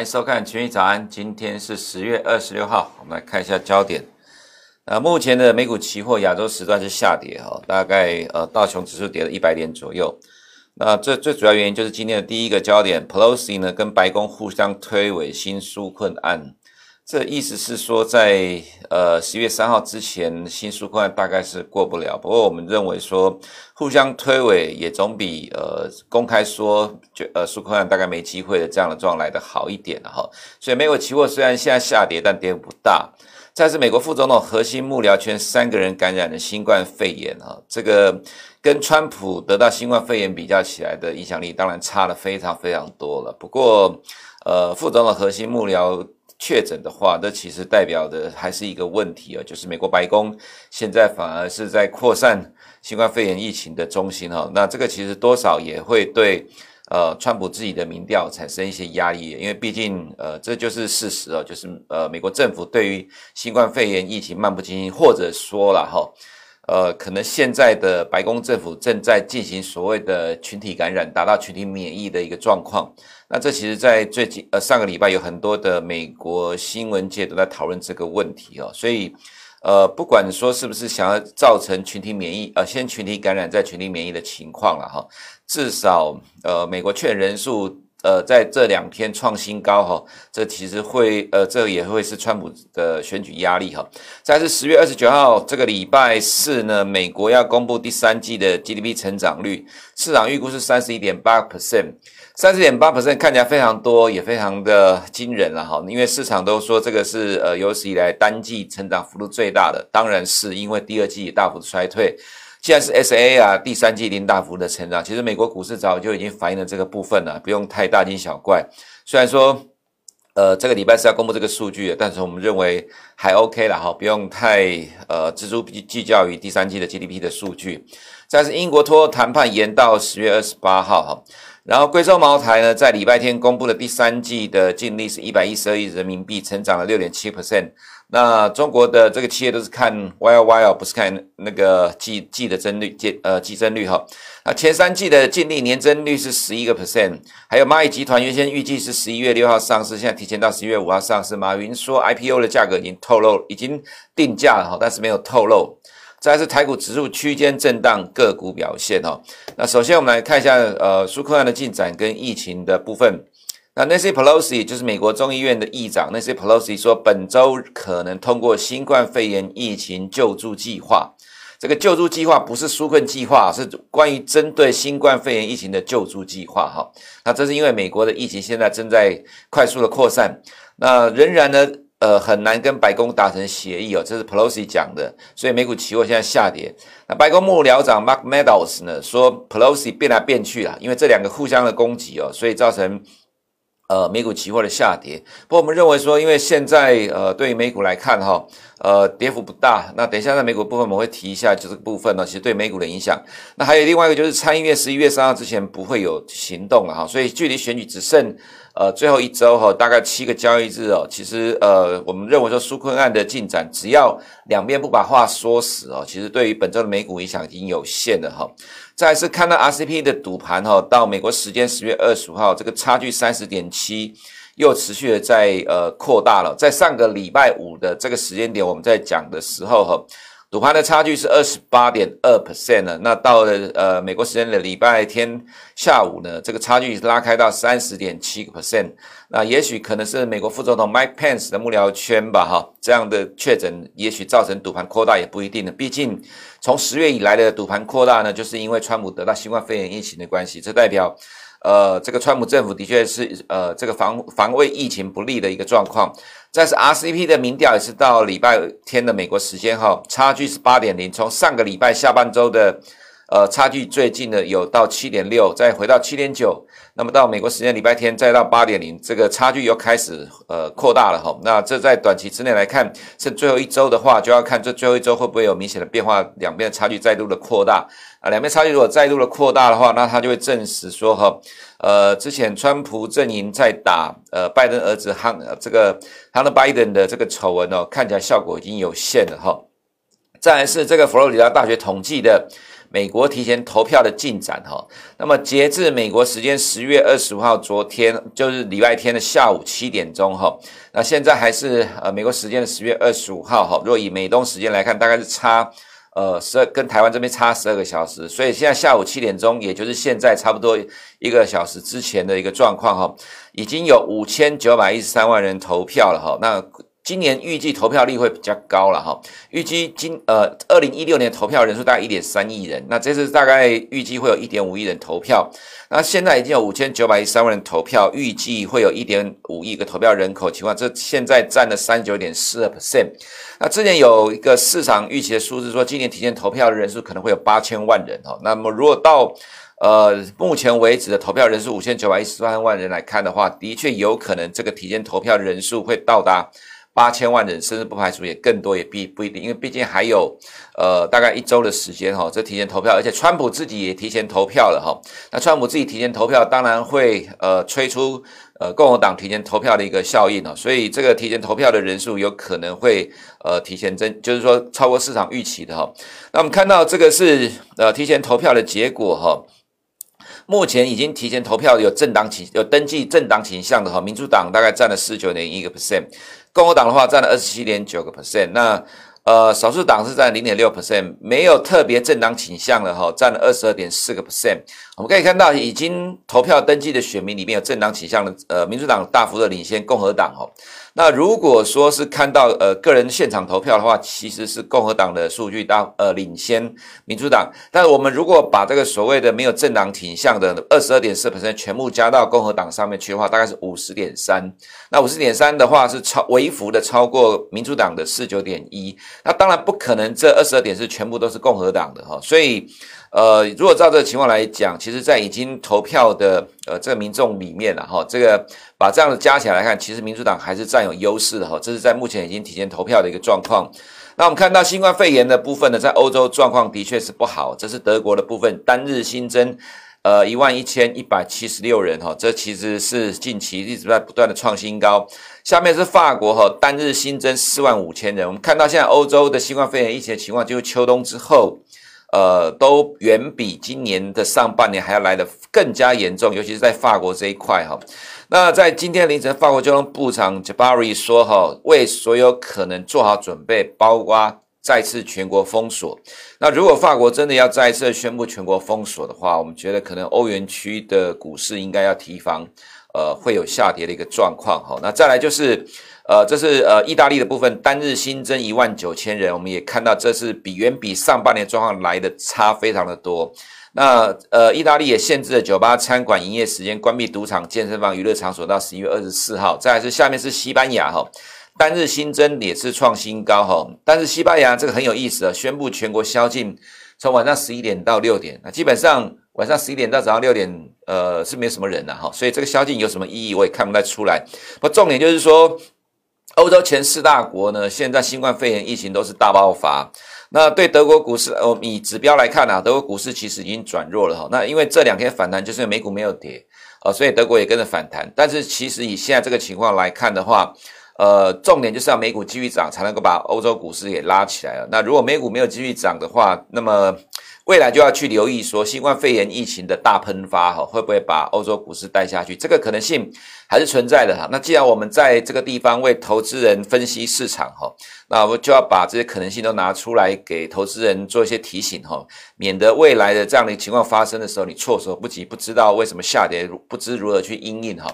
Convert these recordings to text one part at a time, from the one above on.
欢迎收看《群益早安》，今天是十月二十六号，我们来看一下焦点。呃，目前的美股期货亚洲时段是下跌哈，大概呃道琼指数跌了一百点左右。那最最主要原因就是今天的第一个焦点，Pelosi 呢跟白宫互相推诿新纾困案。这意思是说在，呃十月三号之前，新纾困案大概是过不了。不过我们认为说，互相推诿也总比呃公开说就呃纾困案大概没机会的这样的状况来得好一点哈。所以美国期货虽然现在下跌，但跌幅不大。再是美国副总统核心幕僚圈三个人感染了新冠肺炎哈，这个跟川普得到新冠肺炎比较起来的影响力当然差了非常非常多了。不过呃副总统核心幕僚。确诊的话，这其实代表的还是一个问题啊，就是美国白宫现在反而是在扩散新冠肺炎疫情的中心哈。那这个其实多少也会对呃川普自己的民调产生一些压力，因为毕竟呃这就是事实啊，就是呃美国政府对于新冠肺炎疫情漫不经心，或者说了哈。呃，可能现在的白宫政府正在进行所谓的群体感染，达到群体免疫的一个状况。那这其实，在最近呃上个礼拜，有很多的美国新闻界都在讨论这个问题哦。所以，呃，不管说是不是想要造成群体免疫，呃，先群体感染再群体免疫的情况了哈，至少呃，美国确诊人数。呃，在这两天创新高哈，这其实会呃，这也会是川普的选举压力哈。再是十月二十九号这个礼拜四呢，美国要公布第三季的 GDP 成长率，市场预估是三十一点八 percent，三十点八 percent 看起来非常多，也非常的惊人了哈。因为市场都说这个是呃有史以来单季成长幅度最大的，当然是因为第二季大幅衰退。既然是 S A 啊，第三季零大幅的成长，其实美国股市早就已经反映了这个部分了，不用太大惊小怪。虽然说，呃，这个礼拜是要公布这个数据的，但是我们认为还 OK 了哈，不用太呃錙铢计较于第三季的 G D P 的数据。再是英国脱欧谈判延到十月二十八号哈，然后贵州茅台呢在礼拜天公布的第三季的净利是一百一十二亿人民币，成长了六点七 percent。那中国的这个企业都是看 Y O Y 哦，不是看那个季季的增率，季呃季增率哈。那前三季的净利年增率是十一个 percent，还有蚂蚁集团原先预计是十一月六号上市，现在提前到十一月五号上市。马云说 I P O 的价格已经透露，已经定价了哈，但是没有透露。再来是台股指数区间震荡，个股表现哈。那首先我们来看一下呃纾困案的进展跟疫情的部分。那 Nancy Pelosi 就是美国众议院的议长，Nancy Pelosi 说，本周可能通过新冠肺炎疫情救助计划。这个救助计划不是纾困计划，是关于针对新冠肺炎疫情的救助计划。哈，那这是因为美国的疫情现在正在快速的扩散，那仍然呢，呃，很难跟白宫达成协议哦，这是 Pelosi 讲的，所以美股期货现在下跌。那白宫幕僚长 Mark Meadows 呢说，Pelosi 变来变去啊，因为这两个互相的攻击哦，所以造成。呃，美股期货的下跌，不过我们认为说，因为现在呃，对于美股来看哈，呃，跌幅不大。那等一下在美股部分我们会提一下，就这个部分呢，其实对美股的影响。那还有另外一个就是参议院十一月三号之前不会有行动了哈，所以距离选举只剩呃最后一周哈，大概七个交易日哦。其实呃，我们认为说纾困案的进展，只要两边不把话说死哦，其实对于本周的美股影响已经有限了哈。再来是看到 RCP 的赌盘哈，到美国时间十月二十五号，这个差距三十点七，又持续的在呃扩大了。在上个礼拜五的这个时间点，我们在讲的时候哈。赌盘的差距是二十八点二 percent 呢，那到了呃美国时间的礼拜天下午呢，这个差距拉开到三十点七个 percent，那也许可能是美国副总统 Mike Pence 的幕僚圈吧，哈，这样的确诊也许造成赌盘扩大也不一定的，毕竟从十月以来的赌盘扩大呢，就是因为川普得到新冠肺炎疫情的关系，这代表。呃，这个川普政府的确是呃，这个防防卫疫情不利的一个状况。但是 RCP 的民调也是到礼拜天的美国时间哈，差距是八点零，从上个礼拜下半周的。呃，差距最近的有到七点六，再回到七点九，那么到美国时间礼拜天再到八点零，这个差距又开始呃扩大了哈。那这在短期之内来看，是最后一周的话，就要看这最后一周会不会有明显的变化，两边的差距再度的扩大啊。两边差距如果再度的扩大的话，那它就会证实说哈，呃，之前川普阵营在打呃拜登儿子汉这个 Hunter Biden 的这个丑闻哦，看起来效果已经有限了哈。再来是这个佛罗里达大学统计的。美国提前投票的进展哈。那么截至美国时间十月二十五号，昨天就是礼拜天的下午七点钟哈。那现在还是呃美国时间的十月二十五号哈。若以美东时间来看，大概是差呃十二跟台湾这边差十二个小时，所以现在下午七点钟，也就是现在差不多一个小时之前的一个状况哈，已经有五千九百一十三万人投票了哈。那今年预计投票率会比较高了哈，预计今呃二零一六年投票人数大概一点三亿人，那这次大概预计会有一点五亿人投票，那现在已经有五千九百一十三万人投票，预计会有一点五亿个投票人口情况，这现在占了三十九点四二 percent。那之前有一个市场预期的数字说，今年提前投票的人数可能会有八千万人哈，那么如果到呃目前为止的投票人数五千九百一十三万人来看的话，的确有可能这个提前投票人数会到达。八千万人，甚至不排除也更多，也必不一定，因为毕竟还有呃大概一周的时间哈，这提前投票，而且川普自己也提前投票了哈。那川普自己提前投票，当然会呃催出呃共和党提前投票的一个效应哦，所以这个提前投票的人数有可能会呃提前增，就是说超过市场预期的哈。那我们看到这个是呃提前投票的结果哈。目前已经提前投票有政党倾有登记政党倾向的哈，民主党大概占了十九点一个 percent，共和党的话占了二十七点九个 percent，那呃少数党是占零点六 percent，没有特别政党倾向的哈，占了二十二点四个 percent。我们可以看到，已经投票登记的选民里面有政党倾向的，呃，民主党大幅的领先共和党哦。那如果说是看到呃个人现场投票的话，其实是共和党的数据大呃领先民主党。但我们如果把这个所谓的没有政党倾向的二十二点四 percent 全部加到共和党上面去的话，大概是五十点三。那五十点三的话是超微幅的超过民主党的四九点一。那当然不可能这二十二点是全部都是共和党的哈，所以。呃，如果照这个情况来讲，其实，在已经投票的呃这个民众里面了哈，这个把这样的加起来来看，其实民主党还是占有优势的哈。这是在目前已经提前投票的一个状况。那我们看到新冠肺炎的部分呢，在欧洲状况的确是不好。这是德国的部分，单日新增呃一万一千一百七十六人哈，这其实是近期一直在不断的创新高。下面是法国哈，单日新增四万五千人。我们看到现在欧洲的新冠肺炎疫情的情况，就是秋冬之后。呃，都远比今年的上半年还要来得更加严重，尤其是在法国这一块哈。那在今天凌晨，法国交通部长 Jabari 说哈，为所有可能做好准备，包括再次全国封锁。那如果法国真的要再次宣布全国封锁的话，我们觉得可能欧元区的股市应该要提防，呃，会有下跌的一个状况哈。那再来就是。呃，这是呃意大利的部分，单日新增一万九千人，我们也看到这是比远比上半年状况来的差非常的多。那呃，意大利也限制了酒吧、餐馆营业时间，关闭赌场、健身房、娱乐场所到十一月二十四号。再来是下面是西班牙哈，单日新增也是创新高哈，但是西班牙这个很有意思啊，宣布全国宵禁，从晚上十一点到六点，那基本上晚上十一点到早上六点，呃是没什么人的哈，所以这个宵禁有什么意义，我也看不太出来。不，重点就是说。欧洲前四大国呢，现在新冠肺炎疫情都是大爆发。那对德国股市，哦，以指标来看啊，德国股市其实已经转弱了哈。那因为这两天反弹，就是美股没有跌，哦，所以德国也跟着反弹。但是其实以现在这个情况来看的话，呃，重点就是要美股继续涨，才能够把欧洲股市给拉起来了。那如果美股没有继续涨的话，那么。未来就要去留意说新冠肺炎疫情的大喷发哈，会不会把欧洲股市带下去？这个可能性还是存在的哈。那既然我们在这个地方为投资人分析市场哈，那我们就要把这些可能性都拿出来给投资人做一些提醒哈，免得未来的这样的情况发生的时候，你措手不及，不知道为什么下跌，不知如何去应应哈。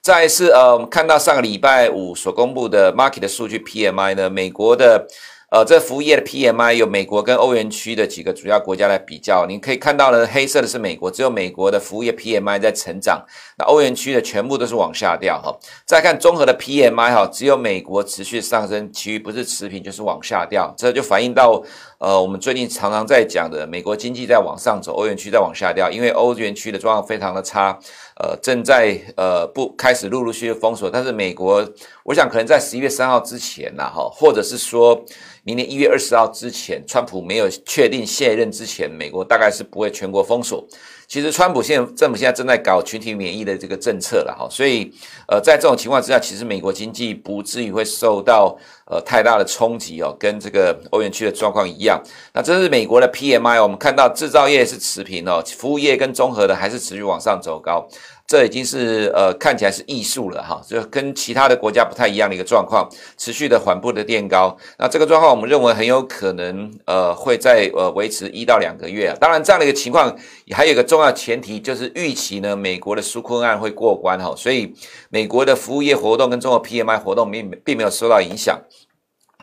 再是呃，我们看到上个礼拜五所公布的 market 的数据 PMI 呢，美国的。呃，这服务业的 PMI 有美国跟欧元区的几个主要国家来比较，你可以看到呢，黑色的是美国，只有美国的服务业 PMI 在成长，那欧元区的全部都是往下掉哈。再看综合的 PMI 哈，只有美国持续上升，其余不是持平就是往下掉，这就反映到呃，我们最近常常在讲的，美国经济在往上走，欧元区在往下掉，因为欧元区的状况非常的差。呃，正在呃不开始陆陆续续封锁，但是美国，我想可能在十一月三号之前呐，哈，或者是说明年一月二十号之前，川普没有确定卸任之前，美国大概是不会全国封锁。其实，川普现在政府现在正在搞群体免疫的这个政策了哈，所以呃，在这种情况之下，其实美国经济不至于会受到呃太大的冲击哦，跟这个欧元区的状况一样。那这是美国的 PMI，我们看到制造业是持平哦，服务业跟综合的还是持续往上走高。这已经是呃看起来是艺术了哈，就跟其他的国家不太一样的一个状况，持续的缓步的垫高。那这个状况我们认为很有可能呃会在呃维持一到两个月啊。当然这样的一个情况还有一个重要前提就是预期呢美国的纾困案会过关哈，所以美国的服务业活动跟中国 PMI 活动并并没有受到影响。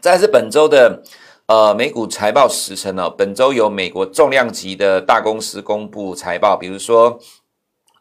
再是本周的呃美股财报时程呢，本周有美国重量级的大公司公布财报，比如说。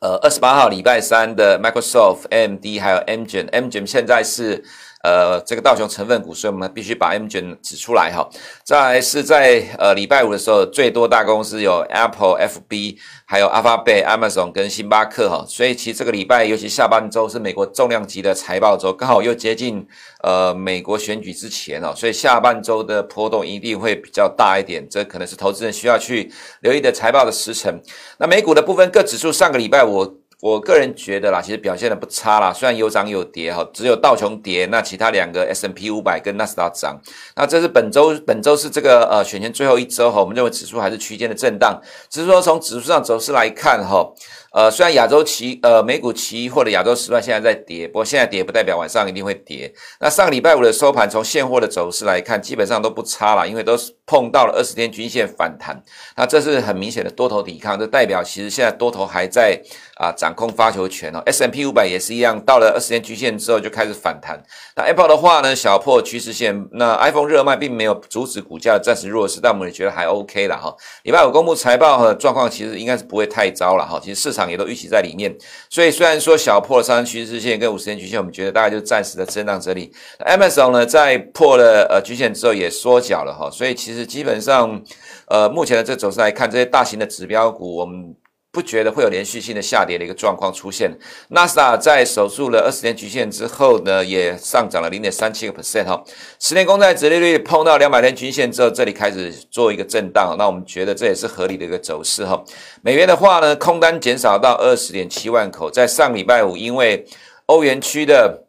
呃，二十八号礼拜三的 Microsoft、AMD 还有 m g e n m g e n 现在是呃这个道琼成分股，所以我们必须把 M 卷指出来哈。再来是在呃礼拜五的时候，最多大公司有 Apple、FB。还有 Alphabet、Amazon 跟星巴克哈，所以其实这个礼拜，尤其下半周是美国重量级的财报周，刚好又接近呃美国选举之前哦，所以下半周的波动一定会比较大一点，这可能是投资人需要去留意的财报的时程。那美股的部分各指数上个礼拜我。我个人觉得啦，其实表现的不差啦，虽然有涨有跌哈，只有道琼跌，那其他两个 S&P 五百跟纳斯达涨。那这是本周本周是这个呃选前最后一周哈，我们认为指数还是区间的震荡，只是说从指数上走势来看哈。呃，虽然亚洲期呃美股期或者亚洲时段现在在跌，不过现在跌不代表晚上一定会跌。那上个礼拜五的收盘，从现货的走势来看，基本上都不差了，因为都是碰到了二十天均线反弹。那这是很明显的多头抵抗，这代表其实现在多头还在啊掌控发球权哦。S M P 五百也是一样，到了二十天均线之后就开始反弹。那 Apple 的话呢，小破趋势线。那 iPhone 热卖并没有阻止股价暂时弱势，但我们也觉得还 OK 了哈。礼拜五公布财报和状况其实应该是不会太糟了哈。其实市场。也都预期在里面，所以虽然说小破了上升趋势线跟五十天均线，我们觉得大概就暂时的震荡这里。Amazon 呢，在破了呃均线之后也缩脚了哈，所以其实基本上呃目前的这走势来看，这些大型的指标股我们。不觉得会有连续性的下跌的一个状况出现。纳斯达在守住了二十天均线之后呢，也上涨了零点三七个 percent 哈。十年公债殖利率碰到两百天均线之后，这里开始做一个震荡，那我们觉得这也是合理的一个走势哈。美元的话呢，空单减少到二十点七万口，在上礼拜五，因为欧元区的。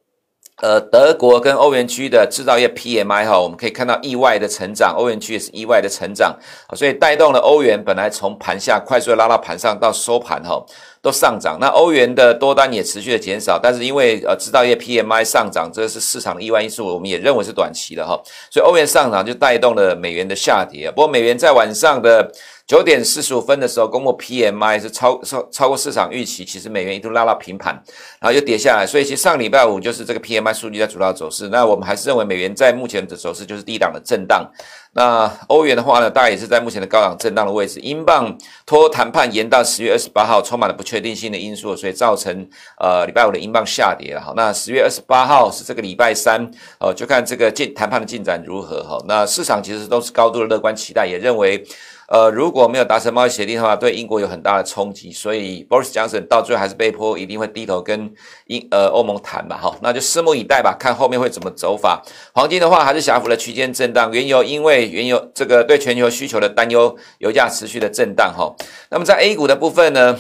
呃，德国跟欧元区的制造业 PMI 哈，我们可以看到意外的成长，欧元区也是意外的成长，所以带动了欧元本来从盘下快速的拉到盘上，到收盘哈都上涨。那欧元的多单也持续的减少，但是因为呃制造业 PMI 上涨，这是市场的意外因素，我们也认为是短期的哈，所以欧元上涨就带动了美元的下跌。不过美元在晚上的。九点四十五分的时候，公布 PMI 是超超超过市场预期，其实美元一度拉到平盘，然后又跌下来，所以其实上礼拜五就是这个 PMI 数据在主导走势。那我们还是认为美元在目前的走势就是低档的震荡。那欧元的话呢，大概也是在目前的高档震荡的位置。英镑拖谈判延到十月二十八号，充满了不确定性的因素，所以造成呃礼拜五的英镑下跌了。好，那十月二十八号是这个礼拜三，哦，就看这个进谈判的进展如何。哈，那市场其实都是高度的乐观期待，也认为。呃，如果没有达成贸易协定的话，对英国有很大的冲击，所以 Boris Johnson 到最后还是被迫一定会低头跟英呃欧盟谈吧，哈，那就拭目以待吧，看后面会怎么走法。黄金的话还是狭幅的区间震荡，原油因为原油这个对全球需求的担忧，油价持续的震荡哈。那么在 A 股的部分呢？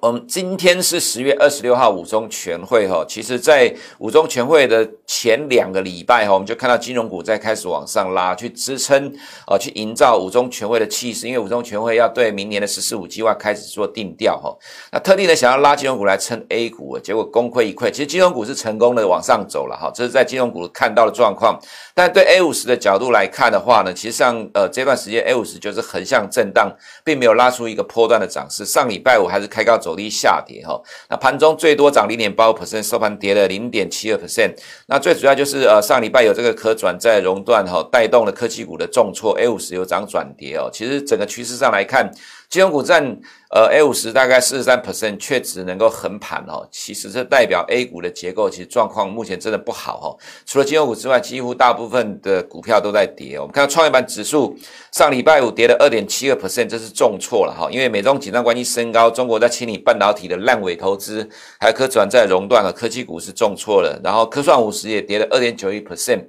我们今天是十月二十六号五中全会哈，其实，在五中全会的前两个礼拜哈，我们就看到金融股在开始往上拉，去支撑啊，去营造五中全会的气势，因为五中全会要对明年的十四五计划开始做定调哈。那特地的想要拉金融股来撑 A 股，结果功亏一篑。其实金融股是成功的往上走了哈，这是在金融股看到的状况。但对 A 五十的角度来看的话呢，其实上呃这段时间 A 五十就是横向震荡，并没有拉出一个波段的涨势。上礼拜五还是开高走。走低下跌哈，那盘中最多涨零点八五 percent，收盘跌了零点七二 percent。那最主要就是呃上礼拜有这个可转债熔断哈，带动了科技股的重挫，A 五十有涨转跌哦。其实整个趋势上来看。金融股占呃 A 五十大概四十三 percent，却只能够横盘哦。其实这代表 A 股的结构其实状况目前真的不好哈。除了金融股之外，几乎大部分的股票都在跌。我们看到创业板指数上礼拜五跌了二点七个 percent，这是重挫了哈。因为美中紧张关系升高，中国在清理半导体的烂尾投资，还有可转债熔断了科技股是重挫了。然后科创五十也跌了二点九一 percent。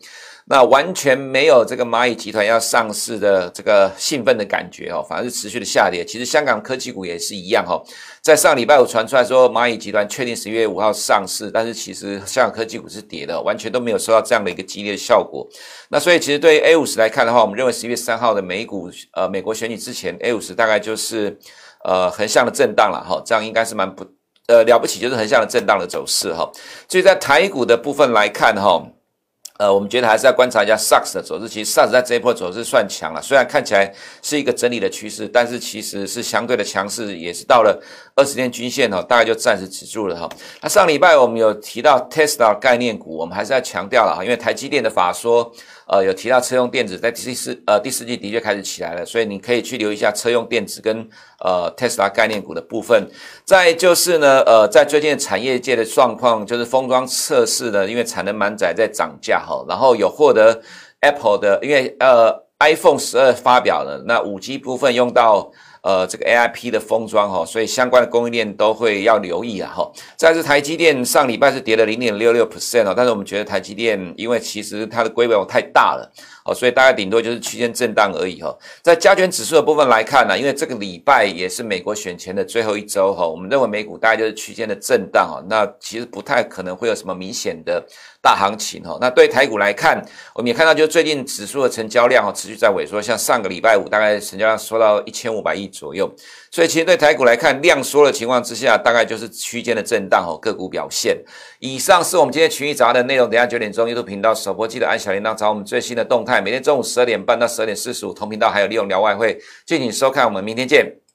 那完全没有这个蚂蚁集团要上市的这个兴奋的感觉哦，反而是持续的下跌。其实香港科技股也是一样哈，在上礼拜五传出来说蚂蚁集团确定十一月五号上市，但是其实香港科技股是跌的，完全都没有受到这样的一个激烈的效果。那所以其实对于 A 五十来看的话，我们认为十一月三号的美股呃美国选举之前，A 五十大概就是呃横向的震荡了哈，这样应该是蛮不呃了不起，就是横向的震荡的走势哈。所以在台股的部分来看哈。呃，我们觉得还是要观察一下 SARS 的走势。其实 SARS 在这一波走势算强了，虽然看起来是一个整理的趋势，但是其实是相对的强势，也是到了二十天均线哈，大概就暂时止住了哈。那上礼拜我们有提到 Tesla 概念股，我们还是要强调了哈，因为台积电的法说。呃，有提到车用电子在第四呃第四季的确开始起来了，所以你可以去留意一下车用电子跟呃 Tesla 概念股的部分。再就是呢，呃，在最近产业界的状况，就是封装测试呢，因为产能满载在涨价哈，然后有获得 Apple 的，因为呃 iPhone 十二发表了，那五 G 部分用到。呃，这个 AIP 的封装哈，所以相关的供应链都会要留意啊哈。再是台积电上礼拜是跌了零点六六 percent 哦，但是我们觉得台积电因为其实它的规模太大了所以大概顶多就是区间震荡而已哈。在加权指数的部分来看呢，因为这个礼拜也是美国选前的最后一周哈，我们认为美股大概就是区间的震荡啊，那其实不太可能会有什么明显的。大行情哈，那对台股来看，我们也看到，就是最近指数的成交量哈持续在萎缩，像上个礼拜五大概成交量缩到一千五百亿左右，所以其实对台股来看，量缩的情况之下，大概就是区间的震荡哦，个股表现。以上是我们今天群益杂的内容，等下九点钟 YouTube 频道首播记得按小铃铛找我们最新的动态，每天中午十二点半到十二点四十五同频道还有利用聊外汇，敬请收看，我们明天见。